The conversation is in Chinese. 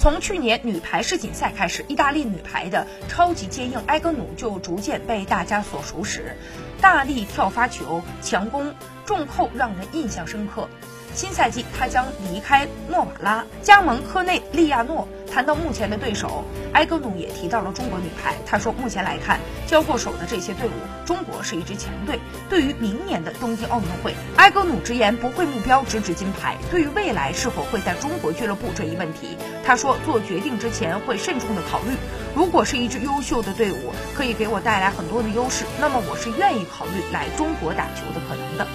从去年女排世锦赛开始，意大利女排的超级接应埃格努就逐渐被大家所熟识，大力跳发球、强攻、重扣让人印象深刻。新赛季，他将离开诺瓦拉，加盟科内利亚诺。谈到目前的对手，埃格努也提到了中国女排。他说，目前来看，交过手的这些队伍，中国是一支强队。对于明年的东京奥运会，埃格努直言不会目标直指金牌。对于未来是否会在中国俱乐部这一问题，他说做决定之前会慎重的考虑。如果是一支优秀的队伍，可以给我带来很多的优势，那么我是愿意考虑来中国打球的可能的。